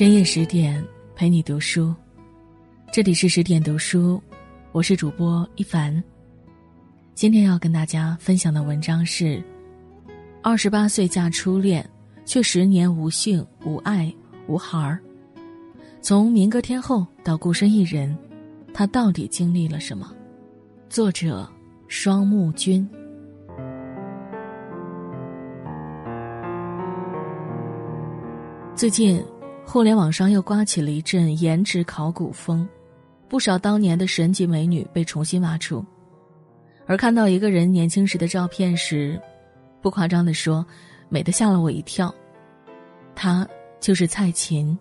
深夜十点，陪你读书。这里是十点读书，我是主播一凡。今天要跟大家分享的文章是：二十八岁嫁初恋，却十年无性无爱无孩儿。从民歌天后到孤身一人，她到底经历了什么？作者：双木君。最近，互联网上又刮起了一阵颜值考古风，不少当年的神级美女被重新挖出。而看到一个人年轻时的照片时，不夸张的说，美得吓了我一跳。她就是蔡琴。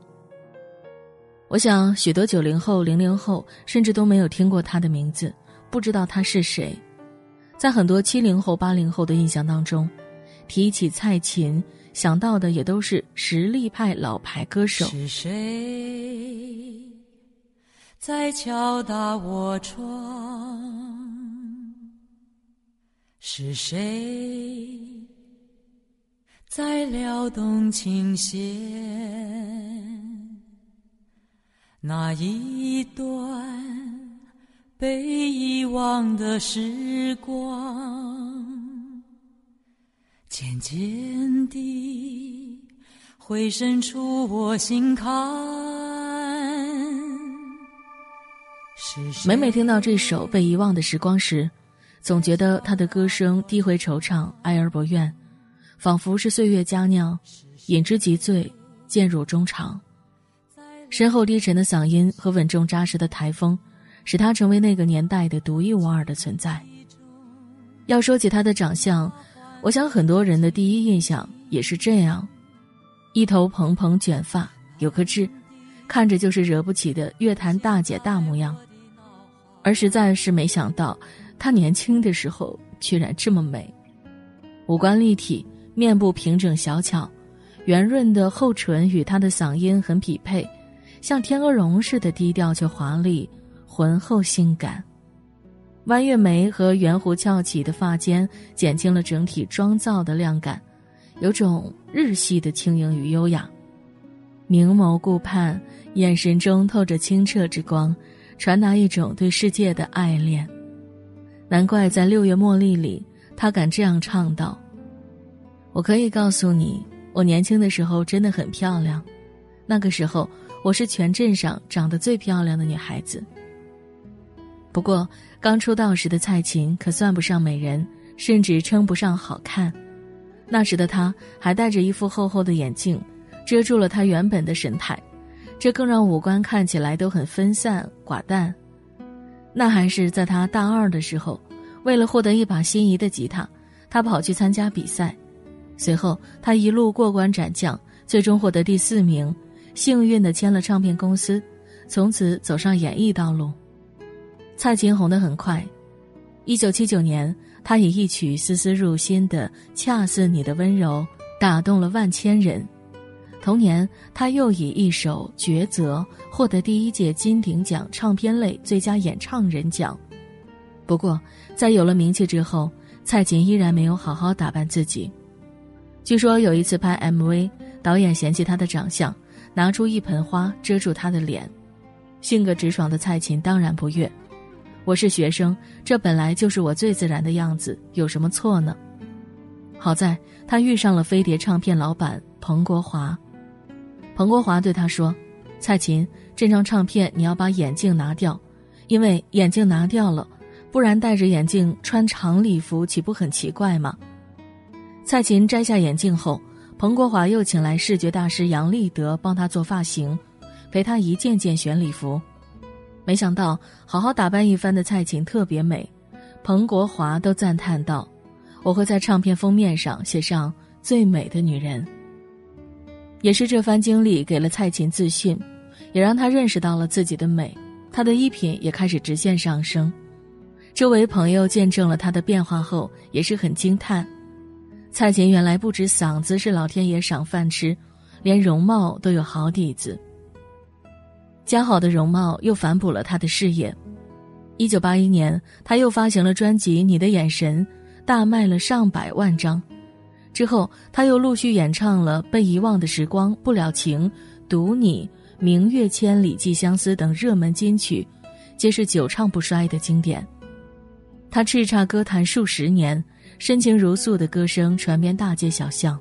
我想，许多九零后、零零后甚至都没有听过她的名字，不知道她是谁。在很多七零后、八零后的印象当中，提起蔡琴。想到的也都是实力派老牌歌手。是谁在敲打我窗？是谁在撩动琴弦？那一段被遗忘的时光。渐渐地，回渗出我心坎。每每听到这首《被遗忘的时光》时，总觉得他的歌声低回惆怅，哀而不怨，仿佛是岁月佳酿，饮之即醉，渐入衷肠。深厚低沉的嗓音和稳重扎实的台风，使他成为那个年代的独一无二的存在。要说起他的长相，我想很多人的第一印象也是这样，一头蓬蓬卷发，有颗痣，看着就是惹不起的乐坛大姐大模样。而实在是没想到，她年轻的时候居然这么美，五官立体，面部平整小巧，圆润的厚唇与她的嗓音很匹配，像天鹅绒似的低调却华丽，浑厚性感。弯月眉和圆弧翘起的发尖，减轻了整体妆造的亮感，有种日系的轻盈与优雅。明眸顾盼，眼神中透着清澈之光，传达一种对世界的爱恋。难怪在六月茉莉里，他敢这样唱道：“我可以告诉你，我年轻的时候真的很漂亮，那个时候我是全镇上长得最漂亮的女孩子。”不过，刚出道时的蔡琴可算不上美人，甚至称不上好看。那时的她还戴着一副厚厚的眼镜，遮住了她原本的神态，这更让五官看起来都很分散寡淡。那还是在她大二的时候，为了获得一把心仪的吉他，她跑去参加比赛。随后，她一路过关斩将，最终获得第四名，幸运地签了唱片公司，从此走上演艺道路。蔡琴红得很快，一九七九年，她以一曲丝丝入心的《恰似你的温柔》打动了万千人。同年，她又以一首《抉择》获得第一届金鼎奖唱片类最佳演唱人奖。不过，在有了名气之后，蔡琴依然没有好好打扮自己。据说有一次拍 MV，导演嫌弃她的长相，拿出一盆花遮住她的脸。性格直爽的蔡琴当然不悦。我是学生，这本来就是我最自然的样子，有什么错呢？好在他遇上了飞碟唱片老板彭国华。彭国华对他说：“蔡琴，这张唱片你要把眼镜拿掉，因为眼镜拿掉了，不然戴着眼镜穿长礼服岂不很奇怪吗？”蔡琴摘下眼镜后，彭国华又请来视觉大师杨立德帮他做发型，陪他一件件选礼服。没想到，好好打扮一番的蔡琴特别美，彭国华都赞叹道：“我会在唱片封面上写上最美的女人。”也是这番经历给了蔡琴自信，也让她认识到了自己的美，她的衣品也开始直线上升。周围朋友见证了她的变化后，也是很惊叹：蔡琴原来不止嗓子是老天爷赏饭吃，连容貌都有好底子。姣好的容貌又反哺了他的事业。一九八一年，他又发行了专辑《你的眼神》，大卖了上百万张。之后，他又陆续演唱了《被遗忘的时光》《不了情》《读你》《明月千里寄相思》等热门金曲，皆是久唱不衰的经典。他叱咤歌坛数十年，深情如诉的歌声传遍大街小巷，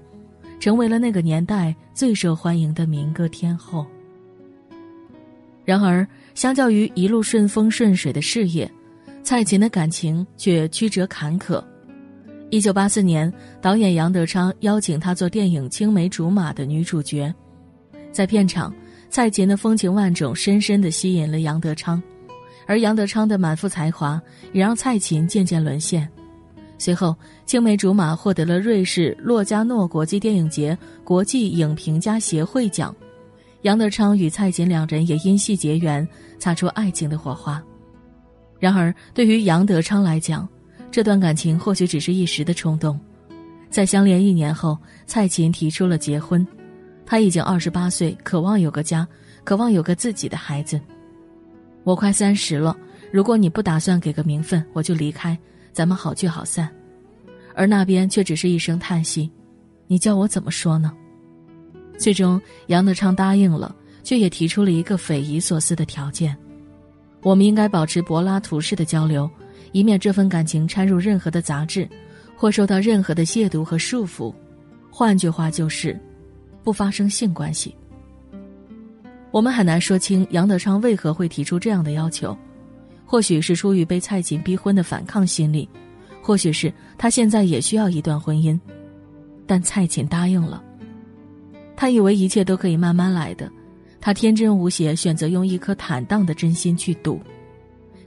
成为了那个年代最受欢迎的民歌天后。然而，相较于一路顺风顺水的事业，蔡琴的感情却曲折坎坷。一九八四年，导演杨德昌邀请她做电影《青梅竹马》的女主角，在片场，蔡琴的风情万种深深地吸引了杨德昌，而杨德昌的满腹才华也让蔡琴渐渐沦陷。随后，《青梅竹马》获得了瑞士洛迦诺国际电影节国际影评家协会奖，杨德昌与蔡琴两人也因戏结缘，擦出爱情的火花。然而，对于杨德昌来讲，这段感情或许只是一时的冲动，在相恋一年后，蔡琴提出了结婚。他已经二十八岁，渴望有个家，渴望有个自己的孩子。我快三十了，如果你不打算给个名分，我就离开，咱们好聚好散。而那边却只是一声叹息，你叫我怎么说呢？最终，杨德昌答应了，却也提出了一个匪夷所思的条件：我们应该保持柏拉图式的交流。以免这份感情掺入任何的杂质，或受到任何的亵渎和束缚。换句话就是，不发生性关系。我们很难说清杨德昌为何会提出这样的要求，或许是出于被蔡琴逼婚的反抗心理，或许是他现在也需要一段婚姻。但蔡琴答应了。他以为一切都可以慢慢来的，他天真无邪，选择用一颗坦荡的真心去赌。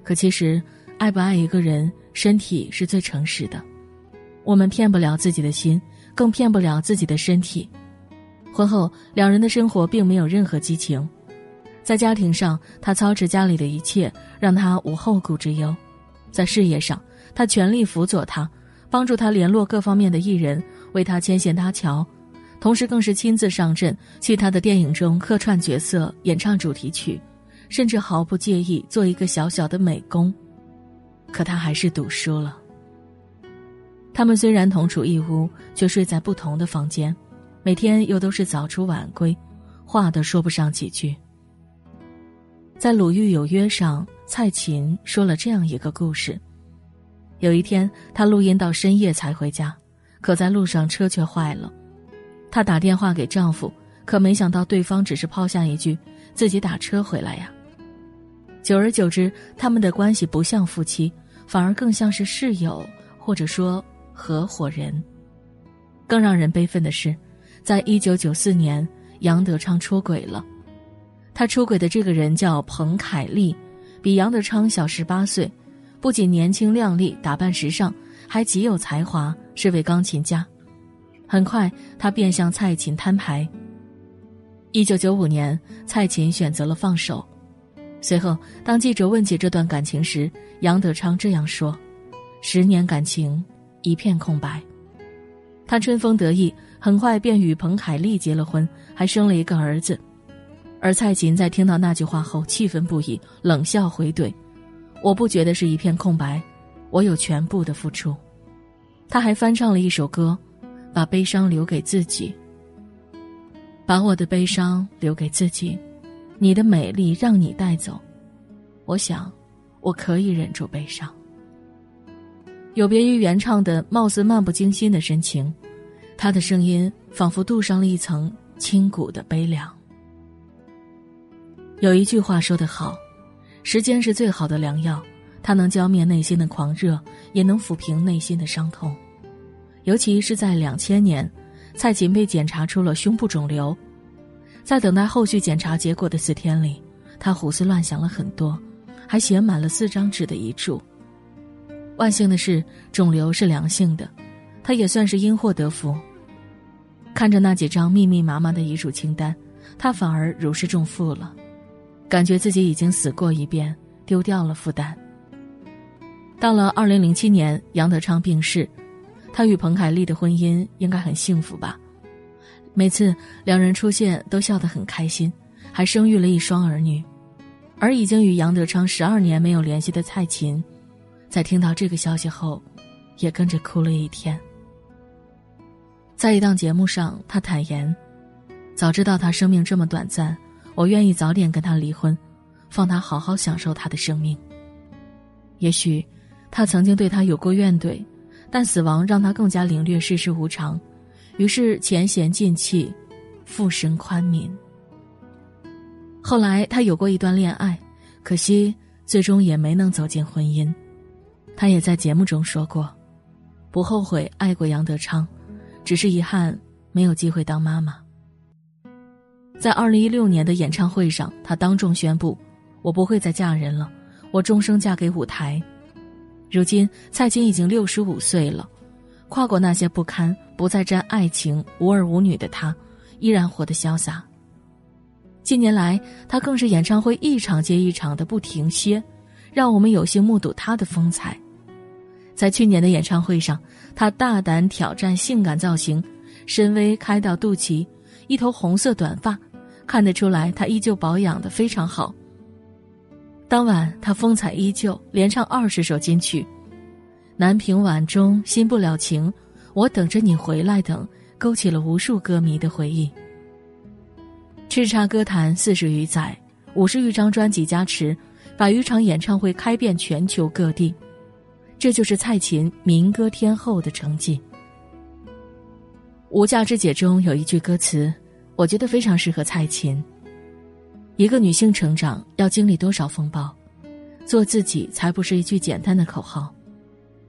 可其实。爱不爱一个人，身体是最诚实的。我们骗不了自己的心，更骗不了自己的身体。婚后，两人的生活并没有任何激情。在家庭上，他操持家里的一切，让他无后顾之忧；在事业上，他全力辅佐他，帮助他联络各方面的艺人，为他牵线搭桥，同时更是亲自上阵，去他的电影中客串角色、演唱主题曲，甚至毫不介意做一个小小的美工。可他还是赌输了。他们虽然同处一屋，却睡在不同的房间，每天又都是早出晚归，话都说不上几句。在《鲁豫有约》上，蔡琴说了这样一个故事：有一天，她录音到深夜才回家，可在路上车却坏了，她打电话给丈夫，可没想到对方只是抛下一句：“自己打车回来呀。”久而久之，他们的关系不像夫妻。反而更像是室友，或者说合伙人。更让人悲愤的是，在一九九四年，杨德昌出轨了。他出轨的这个人叫彭凯丽，比杨德昌小十八岁，不仅年轻靓丽、打扮时尚，还极有才华，是位钢琴家。很快，他便向蔡琴摊牌。一九九五年，蔡琴选择了放手。随后，当记者问起这段感情时，杨德昌这样说：“十年感情，一片空白。”他春风得意，很快便与彭凯丽结了婚，还生了一个儿子。而蔡琴在听到那句话后，气愤不已，冷笑回怼：“我不觉得是一片空白，我有全部的付出。”他还翻唱了一首歌：“把悲伤留给自己，把我的悲伤留给自己。”你的美丽让你带走，我想，我可以忍住悲伤。有别于原唱的貌似漫不经心的深情，他的声音仿佛镀上了一层清古的悲凉。有一句话说得好，时间是最好的良药，它能浇灭内心的狂热，也能抚平内心的伤痛。尤其是在两千年，蔡琴被检查出了胸部肿瘤。在等待后续检查结果的四天里，她胡思乱想了很多，还写满了四张纸的遗嘱。万幸的是，肿瘤是良性的，他也算是因祸得福。看着那几张密密麻麻的遗嘱清单，他反而如释重负了，感觉自己已经死过一遍，丢掉了负担。到了二零零七年，杨德昌病逝，他与彭凯丽的婚姻应该很幸福吧。每次两人出现都笑得很开心，还生育了一双儿女，而已经与杨德昌十二年没有联系的蔡琴，在听到这个消息后，也跟着哭了一天。在一档节目上，他坦言，早知道他生命这么短暂，我愿意早点跟他离婚，放他好好享受他的生命。也许，他曾经对他有过怨怼，但死亡让他更加领略世事无常，于是前嫌尽弃，复生宽悯。后来他有过一段恋爱，可惜最终也没能走进婚姻。他也在节目中说过，不后悔爱过杨德昌，只是遗憾没有机会当妈妈。在二零一六年的演唱会上，他当众宣布：“我不会再嫁人了，我终生嫁给舞台。”如今，蔡琴已经六十五岁了，跨过那些不堪，不再沾爱情，无儿无女的她，依然活得潇洒。近年来，他更是演唱会一场接一场的不停歇，让我们有幸目睹他的风采。在去年的演唱会上，他大胆挑战性感造型，深 V 开到肚脐，一头红色短发，看得出来他依旧保养的非常好。当晚他风采依旧，连唱二十首金曲，《南屏晚钟》《新不了情》《我等着你回来》等，勾起了无数歌迷的回忆。叱咤歌坛四十余载，五十余张专辑加持，百余场演唱会开遍全球各地，这就是蔡琴民歌天后的成绩。《无价之姐》中有一句歌词，我觉得非常适合蔡琴。一个女性成长要经历多少风暴，做自己才不是一句简单的口号。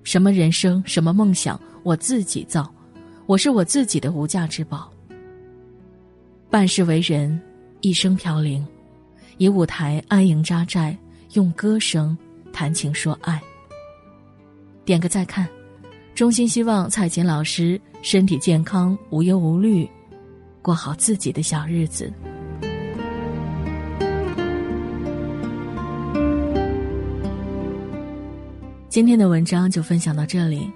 什么人生，什么梦想，我自己造，我是我自己的无价之宝。半世为人，一生飘零，以舞台安营扎寨，用歌声谈情说爱。点个再看，衷心希望蔡琴老师身体健康，无忧无虑，过好自己的小日子。今天的文章就分享到这里。